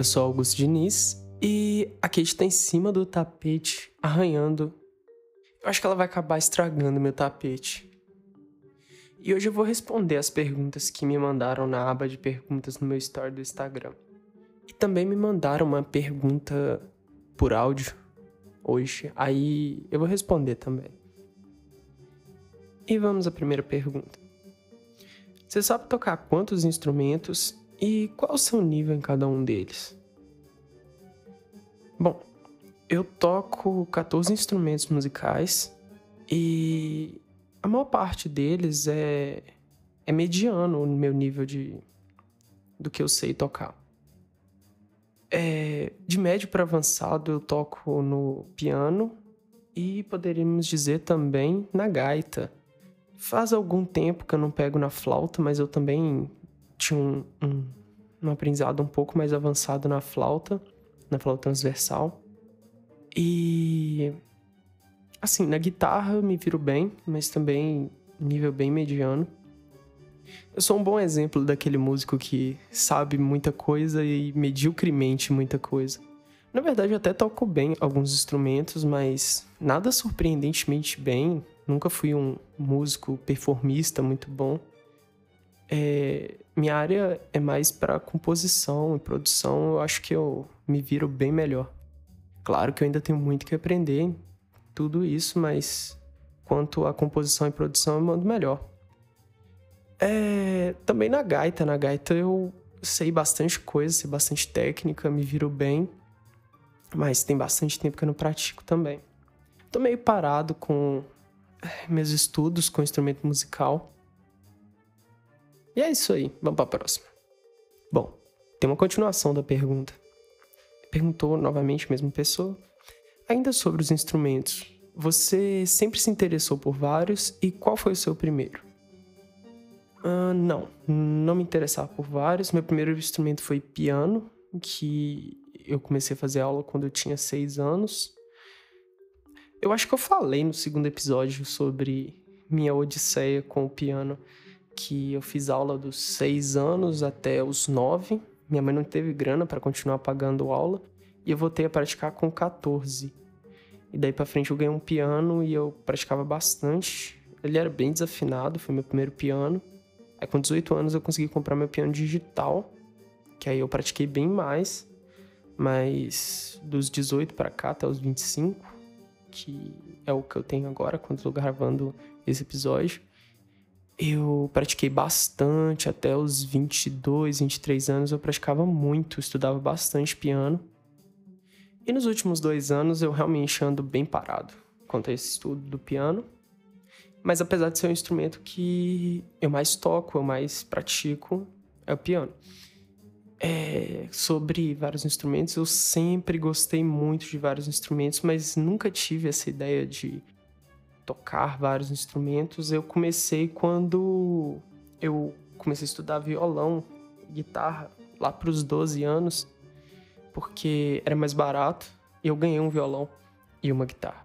Eu sou Augusto Diniz e a Kate tá em cima do tapete, arranhando. Eu acho que ela vai acabar estragando meu tapete. E hoje eu vou responder as perguntas que me mandaram na aba de perguntas no meu story do Instagram. E também me mandaram uma pergunta por áudio hoje. Aí eu vou responder também. E vamos à primeira pergunta. Você sabe tocar quantos instrumentos e qual o seu nível em cada um deles? Bom, eu toco 14 instrumentos musicais e a maior parte deles é, é mediano no meu nível de do que eu sei tocar. É, de médio para avançado eu toco no piano e poderíamos dizer também na gaita. Faz algum tempo que eu não pego na flauta, mas eu também tinha um, um, um aprendizado um pouco mais avançado na flauta, na flauta transversal. E assim, na guitarra me viro bem, mas também nível bem mediano. Eu sou um bom exemplo daquele músico que sabe muita coisa e mediocremente muita coisa. Na verdade, eu até toco bem alguns instrumentos, mas nada surpreendentemente bem. Nunca fui um músico performista muito bom. É, minha área é mais para composição e produção. Eu acho que eu me viro bem melhor. Claro que eu ainda tenho muito que aprender tudo isso, mas quanto à composição e produção, eu mando melhor. É, também na gaita, na gaita eu sei bastante coisa, sei bastante técnica, me viro bem mas tem bastante tempo que eu não pratico também. Tô meio parado com eh, meus estudos com instrumento musical. E é isso aí, vamos para a próxima. Bom, tem uma continuação da pergunta. Perguntou novamente a mesma pessoa. Ainda sobre os instrumentos, você sempre se interessou por vários e qual foi o seu primeiro? Uh, não, não me interessava por vários. Meu primeiro instrumento foi piano, que eu comecei a fazer aula quando eu tinha seis anos. Eu acho que eu falei no segundo episódio sobre minha odisseia com o piano, que eu fiz aula dos seis anos até os nove. Minha mãe não teve grana para continuar pagando aula e eu voltei a praticar com 14. E daí para frente eu ganhei um piano e eu praticava bastante. Ele era bem desafinado, foi meu primeiro piano. Aí com 18 anos eu consegui comprar meu piano digital, que aí eu pratiquei bem mais mas dos 18 para cá até os 25, que é o que eu tenho agora quando estou gravando esse episódio, eu pratiquei bastante até os 22, 23 anos. Eu praticava muito, estudava bastante piano. E nos últimos dois anos eu realmente ando bem parado quanto a esse estudo do piano. Mas apesar de ser um instrumento que eu mais toco, eu mais pratico, é o piano é, sobre vários instrumentos. Eu sempre gostei muito de vários instrumentos, mas nunca tive essa ideia de tocar vários instrumentos. Eu comecei quando eu comecei a estudar violão, guitarra, lá para os 12 anos, porque era mais barato e eu ganhei um violão e uma guitarra.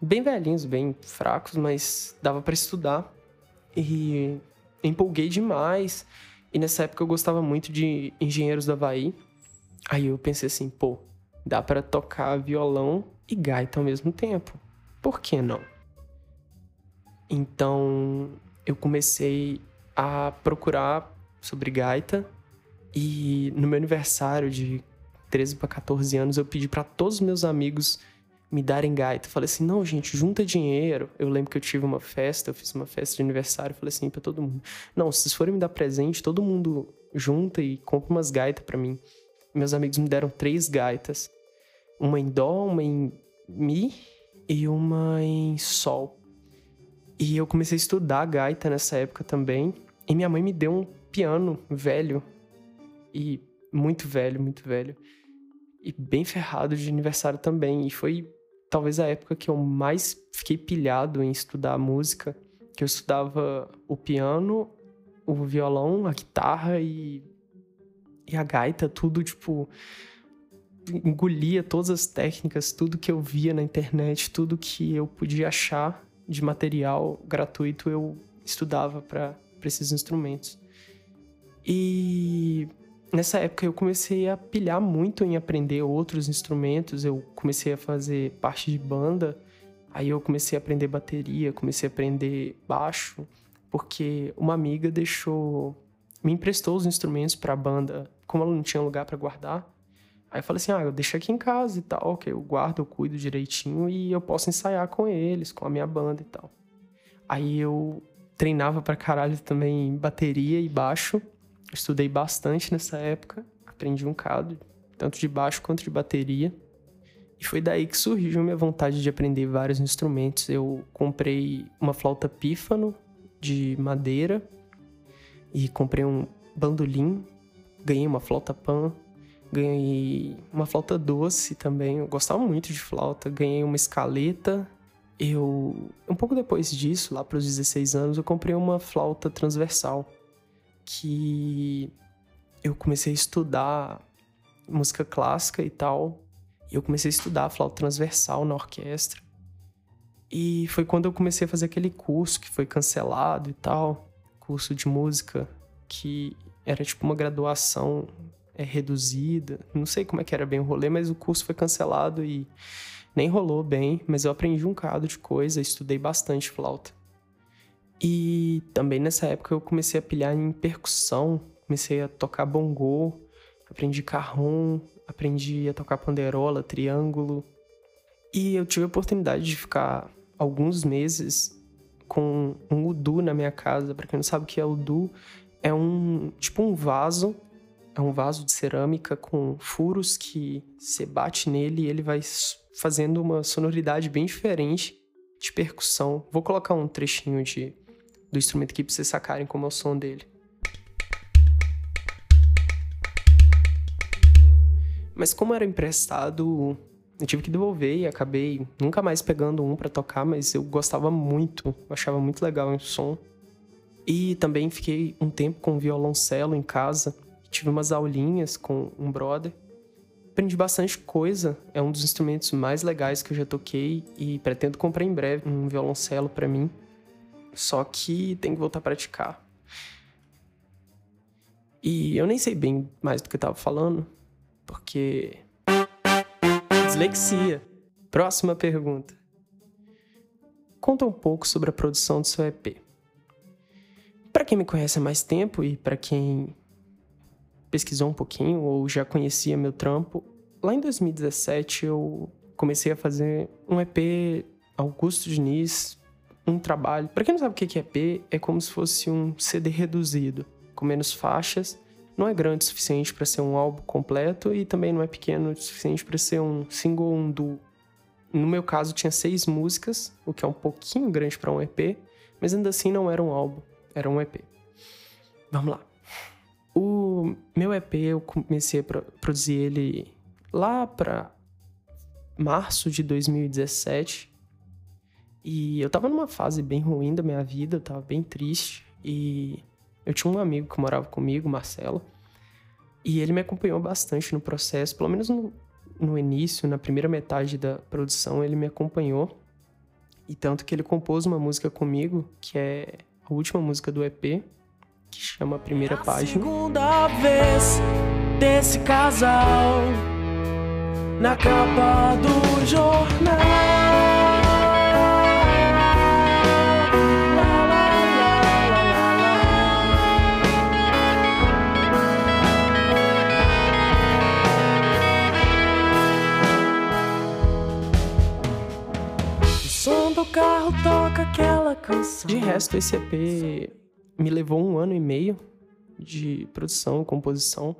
Bem velhinhos, bem fracos, mas dava para estudar. E empolguei demais. E nessa época eu gostava muito de Engenheiros do Havaí. Aí eu pensei assim, pô, dá para tocar violão e gaita ao mesmo tempo. Por que não? Então eu comecei a procurar sobre gaita e no meu aniversário de 13 para 14 anos eu pedi para todos os meus amigos me darem gaita. falei assim, não, gente, junta dinheiro. Eu lembro que eu tive uma festa, eu fiz uma festa de aniversário, falei assim para todo mundo, não, se vocês forem me dar presente, todo mundo junta e compra umas gaitas para mim. Meus amigos me deram três gaitas, uma em dó, uma em mi e uma em sol. E eu comecei a estudar gaita nessa época também. E minha mãe me deu um piano velho e muito velho, muito velho. E bem ferrado de aniversário também. E foi talvez a época que eu mais fiquei pilhado em estudar música, que eu estudava o piano, o violão, a guitarra e, e a gaita, tudo tipo engolia todas as técnicas, tudo que eu via na internet, tudo que eu podia achar de material gratuito, eu estudava para esses instrumentos. E nessa época eu comecei a pilhar muito em aprender outros instrumentos. Eu comecei a fazer parte de banda. Aí eu comecei a aprender bateria, comecei a aprender baixo, porque uma amiga deixou me emprestou os instrumentos para a banda, como ela não tinha lugar para guardar. Aí eu falei assim: "Ah, eu deixo aqui em casa e tal, que eu guardo, eu cuido direitinho e eu posso ensaiar com eles, com a minha banda e tal". Aí eu treinava pra caralho também bateria e baixo. estudei bastante nessa época, aprendi um bocado, tanto de baixo quanto de bateria. E foi daí que surgiu a minha vontade de aprender vários instrumentos. Eu comprei uma flauta pífano de madeira e comprei um bandolim, ganhei uma flauta pan, ganhei uma flauta doce também. Eu gostava muito de flauta, ganhei uma escaleta eu um pouco depois disso, lá para os 16 anos, eu comprei uma flauta transversal que eu comecei a estudar música clássica e tal. E eu comecei a estudar flauta transversal na orquestra. E foi quando eu comecei a fazer aquele curso que foi cancelado e tal, curso de música que era tipo uma graduação é, reduzida. Não sei como é que era bem o rolê, mas o curso foi cancelado e nem rolou bem, mas eu aprendi um bocado de coisa, estudei bastante flauta. E também nessa época eu comecei a pilhar em percussão, comecei a tocar bongô, aprendi carrom, aprendi a tocar panderola, triângulo. E eu tive a oportunidade de ficar alguns meses com um udu na minha casa. Para quem não sabe o que é udu, é um tipo um vaso, é um vaso de cerâmica com furos que você bate nele e ele vai fazendo uma sonoridade bem diferente de percussão. Vou colocar um trechinho de, do instrumento aqui para vocês sacarem como é o som dele. Mas como era emprestado, eu tive que devolver e acabei nunca mais pegando um para tocar, mas eu gostava muito, eu achava muito legal o som. E também fiquei um tempo com violoncelo em casa, tive umas aulinhas com um brother aprendi bastante coisa. É um dos instrumentos mais legais que eu já toquei e pretendo comprar em breve um violoncelo para mim. Só que tem que voltar a praticar. E eu nem sei bem mais do que eu tava falando, porque dislexia. Próxima pergunta. Conta um pouco sobre a produção do seu EP. Para quem me conhece há mais tempo e para quem pesquisou um pouquinho ou já conhecia meu trampo, lá em 2017 eu comecei a fazer um EP Augusto Diniz, um trabalho. Para quem não sabe o que é EP, é como se fosse um CD reduzido, com menos faixas. Não é grande o suficiente para ser um álbum completo e também não é pequeno o suficiente para ser um single ou um duo. No meu caso, tinha seis músicas, o que é um pouquinho grande para um EP, mas ainda assim não era um álbum, era um EP. Vamos lá. O meu EP eu comecei a produzir ele lá para março de 2017. E eu tava numa fase bem ruim da minha vida, eu tava bem triste. E eu tinha um amigo que morava comigo, Marcelo. E ele me acompanhou bastante no processo, pelo menos no, no início, na primeira metade da produção, ele me acompanhou. E tanto que ele compôs uma música comigo, que é a última música do EP, que chama Primeira é a Página. Segunda vez desse casal na capa do jornal. O som do carro toca aquela canção. De resto, esse EP me levou um ano e meio de produção, composição.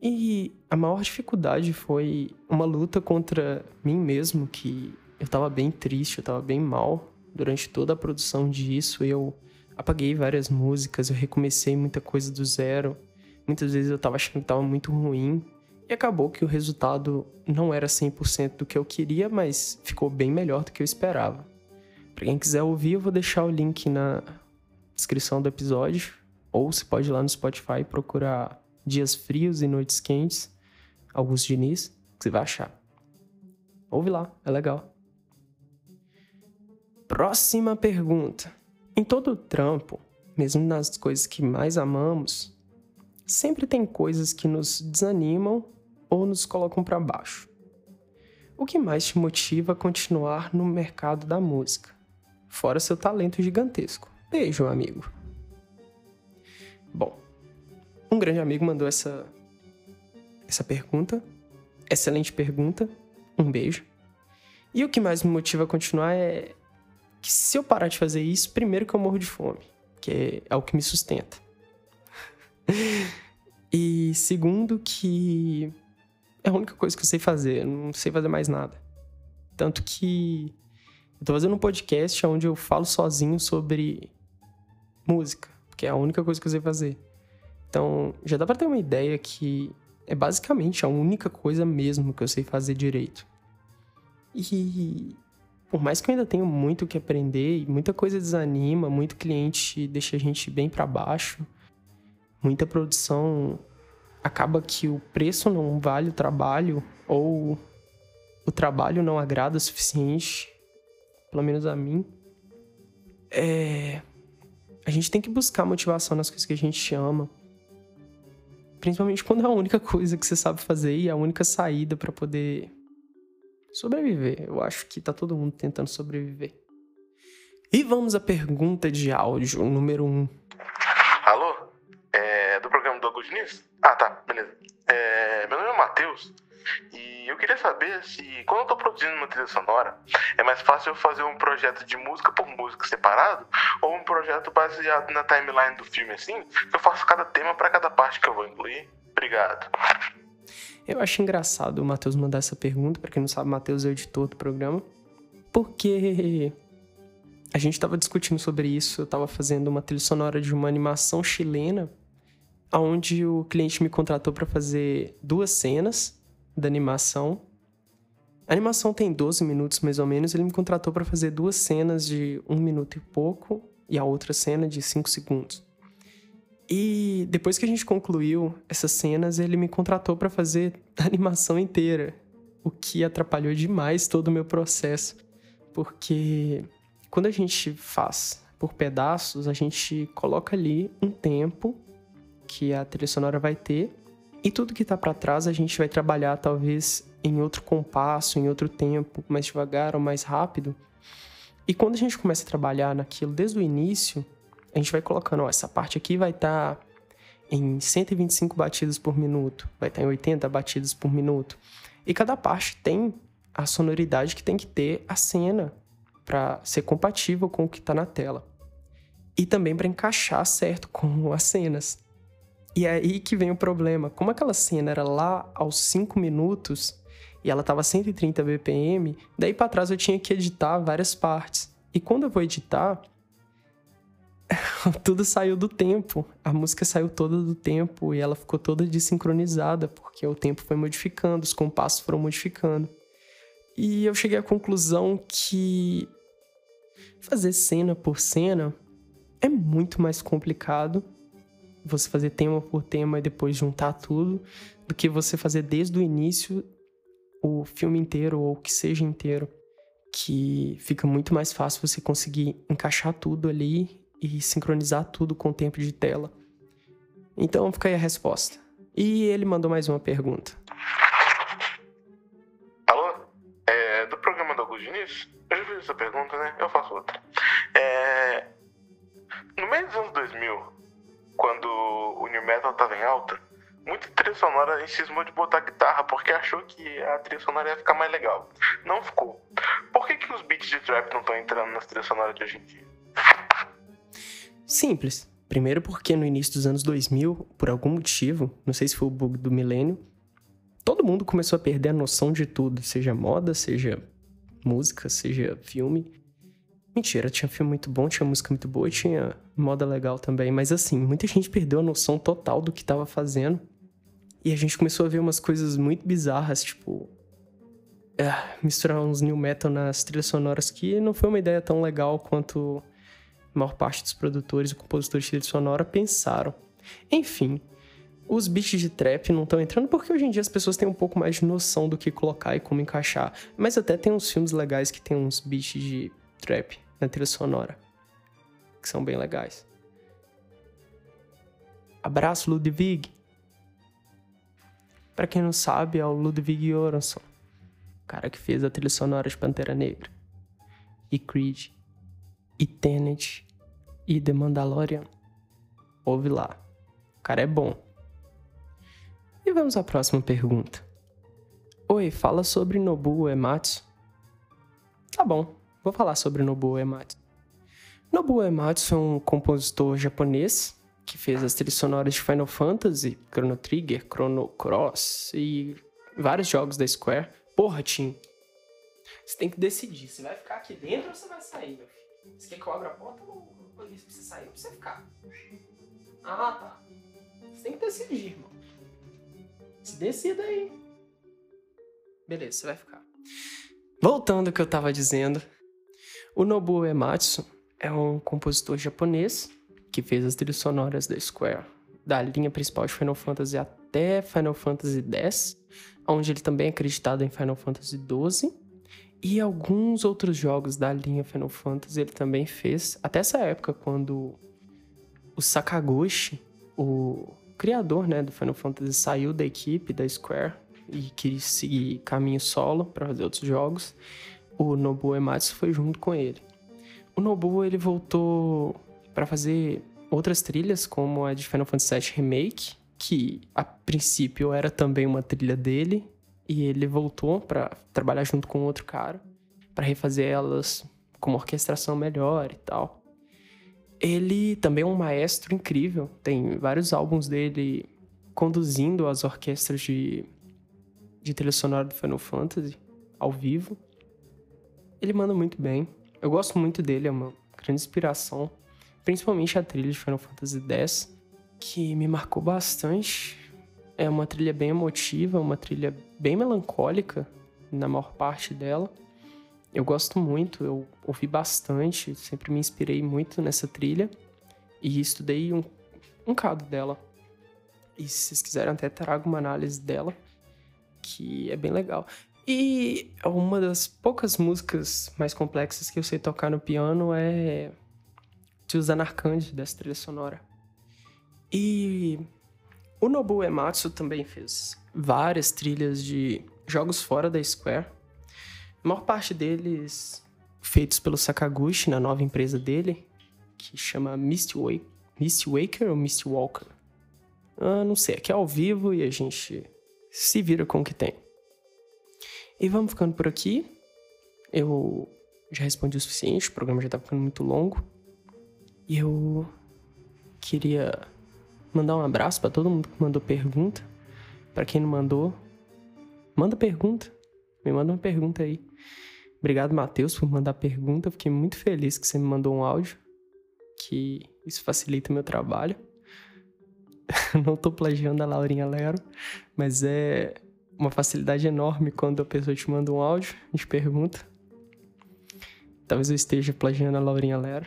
E a maior dificuldade foi uma luta contra mim mesmo, que eu tava bem triste, eu tava bem mal durante toda a produção disso. Eu apaguei várias músicas, eu recomecei muita coisa do zero. Muitas vezes eu tava achando que tava muito ruim. E acabou que o resultado não era 100% do que eu queria, mas ficou bem melhor do que eu esperava. Para quem quiser ouvir, eu vou deixar o link na descrição do episódio, ou você pode ir lá no Spotify procurar Dias Frios e Noites Quentes, Augusto Diniz, que você vai achar. Ouve lá, é legal. Próxima pergunta. Em todo o trampo, mesmo nas coisas que mais amamos, sempre tem coisas que nos desanimam ou nos colocam para baixo. O que mais te motiva a continuar no mercado da música? Fora seu talento gigantesco. Beijo, amigo. Bom, um grande amigo mandou essa essa pergunta. Excelente pergunta. Um beijo. E o que mais me motiva a continuar é que se eu parar de fazer isso, primeiro que eu morro de fome, que é, o que me sustenta. e segundo que é a única coisa que eu sei fazer, eu não sei fazer mais nada. Tanto que eu tô fazendo um podcast onde eu falo sozinho sobre música, que é a única coisa que eu sei fazer. Então, já dá para ter uma ideia que é basicamente a única coisa mesmo que eu sei fazer direito. E por mais que eu ainda tenha muito que aprender, muita coisa desanima, muito cliente deixa a gente bem para baixo, muita produção acaba que o preço não vale o trabalho ou o trabalho não agrada o suficiente, pelo menos a mim. É... A gente tem que buscar motivação nas coisas que a gente ama. Principalmente quando é a única coisa que você sabe fazer e a única saída para poder sobreviver. Eu acho que tá todo mundo tentando sobreviver. E vamos à pergunta de áudio número 1. Um. Alô? É do programa do Augusto News? Ah, tá, beleza. É, meu nome é Matheus e eu queria saber se, quando eu tô produzindo uma trilha sonora, é mais fácil eu fazer um projeto de música por música separado ou um projeto baseado na timeline do filme assim, que eu faço cada tema para cada parte que eu vou incluir? Obrigado. Eu acho engraçado o Matheus mandar essa pergunta, para quem não sabe, Matheus é o editor do programa, porque a gente estava discutindo sobre isso, eu estava fazendo uma trilha sonora de uma animação chilena, onde o cliente me contratou para fazer duas cenas da animação. A animação tem 12 minutos mais ou menos, ele me contratou para fazer duas cenas de um minuto e pouco e a outra cena de cinco segundos. E depois que a gente concluiu essas cenas, ele me contratou para fazer a animação inteira, o que atrapalhou demais todo o meu processo, porque quando a gente faz por pedaços, a gente coloca ali um tempo que a trilha sonora vai ter e tudo que tá para trás a gente vai trabalhar talvez em outro compasso, em outro tempo, mais devagar ou mais rápido. E quando a gente começa a trabalhar naquilo desde o início, a gente vai colocando, ó, essa parte aqui vai estar tá em 125 batidas por minuto, vai estar tá em 80 batidas por minuto. E cada parte tem a sonoridade que tem que ter a cena para ser compatível com o que está na tela. E também para encaixar certo com as cenas. E é aí que vem o problema. Como aquela cena era lá aos 5 minutos e ela estava 130 BPM, daí para trás eu tinha que editar várias partes. E quando eu vou editar, tudo saiu do tempo. A música saiu toda do tempo e ela ficou toda desincronizada, porque o tempo foi modificando, os compassos foram modificando. E eu cheguei à conclusão que fazer cena por cena é muito mais complicado você fazer tema por tema e depois juntar tudo do que você fazer desde o início o filme inteiro ou o que seja inteiro que fica muito mais fácil você conseguir encaixar tudo ali e sincronizar tudo com o tempo de tela. Então fica aí a resposta. E ele mandou mais uma pergunta. Alô? É do programa do Augusto Diniz? Eu já fiz essa pergunta, né? Eu faço outra. É... No meio dos anos 2000, quando o New Metal tava em alta, muita trilha sonora insistiu de botar guitarra porque achou que a trilha sonora ia ficar mais legal. Não ficou. Por que, que os beats de trap não estão entrando nas trilhas sonoras de hoje em dia? Simples. Primeiro porque no início dos anos 2000, por algum motivo, não sei se foi o bug do milênio, todo mundo começou a perder a noção de tudo, seja moda, seja música, seja filme. Mentira, tinha filme muito bom, tinha música muito boa, tinha moda legal também, mas assim, muita gente perdeu a noção total do que estava fazendo. E a gente começou a ver umas coisas muito bizarras, tipo, é, misturar uns new metal nas trilhas sonoras que não foi uma ideia tão legal quanto a maior parte dos produtores e compositores de trilha sonora pensaram. Enfim, os beats de trap não estão entrando porque hoje em dia as pessoas têm um pouco mais de noção do que colocar e como encaixar. Mas até tem uns filmes legais que tem uns beats de trap na trilha sonora, que são bem legais. Abraço, Ludwig. Para quem não sabe, é o Ludwig Göransson, o cara que fez a trilha sonora de Pantera Negra, e Creed, e Tenet, e The Mandalorian. Ouve lá. O cara é bom. E vamos à próxima pergunta. Oi, fala sobre Nobuo Ematsu. Tá bom, vou falar sobre Nobuo Ematsu. Nobuo Ematsu é um compositor japonês que fez as trilhas sonoras de Final Fantasy, Chrono Trigger, Chrono Cross e vários jogos da Square. Porra, Tim, você tem que decidir. Você vai ficar aqui dentro ou você vai sair, meu filho? Você quer que eu abra a porta ou pra você sair ou pra você ficar? Ah, tá. Você tem que decidir, irmão. Se decida aí. Beleza, você vai ficar. Voltando ao que eu tava dizendo, o Nobuo Ematsu é um compositor japonês que fez as trilhas sonoras da Square, da linha principal de Final Fantasy até Final Fantasy X, onde ele também é acreditado em Final Fantasy XII, e alguns outros jogos da linha Final Fantasy ele também fez, até essa época, quando o Sakaguchi, o criador né, do Final Fantasy, saiu da equipe da Square e quis seguir caminho solo para fazer outros jogos, o Nobuo Ematsu foi junto com ele. O Nobuo ele voltou para fazer outras trilhas, como a de Final Fantasy VII Remake, que a princípio era também uma trilha dele, e ele voltou para trabalhar junto com outro cara, para refazer elas com uma orquestração melhor e tal. Ele também é um maestro incrível, tem vários álbuns dele conduzindo as orquestras de, de trilha sonora do Final Fantasy ao vivo. Ele manda muito bem. Eu gosto muito dele, é uma grande inspiração principalmente a trilha de Final Fantasy X, que me marcou bastante. É uma trilha bem emotiva, uma trilha bem melancólica na maior parte dela. Eu gosto muito, eu ouvi bastante, sempre me inspirei muito nessa trilha e estudei um, um cado dela. E se vocês quiserem, até trago uma análise dela, que é bem legal. E uma das poucas músicas mais complexas que eu sei tocar no piano é Susan Arcande dessa trilha sonora. E o Nobuo Ematsu também fez várias trilhas de jogos fora da Square. A maior parte deles feitos pelo Sakaguchi na nova empresa dele, que chama Misty Waker ou Misty Walker. Ah, não sei, aqui é ao vivo e a gente se vira com o que tem. E vamos ficando por aqui. Eu já respondi o suficiente, o programa já tá ficando muito longo. E eu queria mandar um abraço para todo mundo que mandou pergunta. Para quem não mandou, manda pergunta. Me manda uma pergunta aí. Obrigado, Matheus, por mandar pergunta. fiquei muito feliz que você me mandou um áudio, que isso facilita o meu trabalho. não tô plagiando a Laurinha Lero, mas é uma facilidade enorme quando a pessoa te manda um áudio, a gente pergunta. Talvez eu esteja plagiando a Laurinha Lero.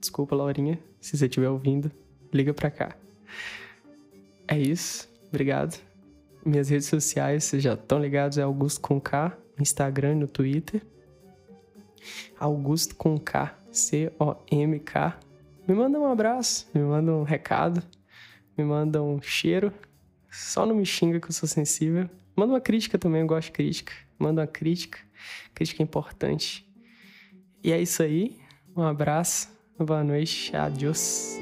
Desculpa, Laurinha, se você estiver ouvindo, liga pra cá. É isso, obrigado. Minhas redes sociais, vocês já estão ligados, é Augusto com K, no Instagram e no Twitter. Augusto com K, C-O-M-K. Me manda um abraço, me manda um recado, me manda um cheiro. Só não me xinga que eu sou sensível. Manda uma crítica também, eu gosto de crítica. Manda uma crítica, crítica é importante. E é isso aí, um abraço. Boa noite, adiós.